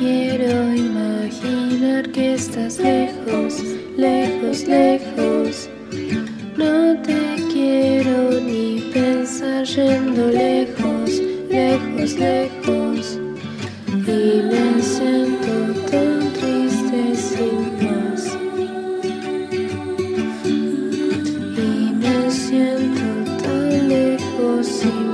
Quiero imaginar que estás lejos, lejos, lejos. No te quiero ni pensar yendo lejos, lejos, lejos. Y me siento tan triste sin más. Y me siento tan lejos sin más.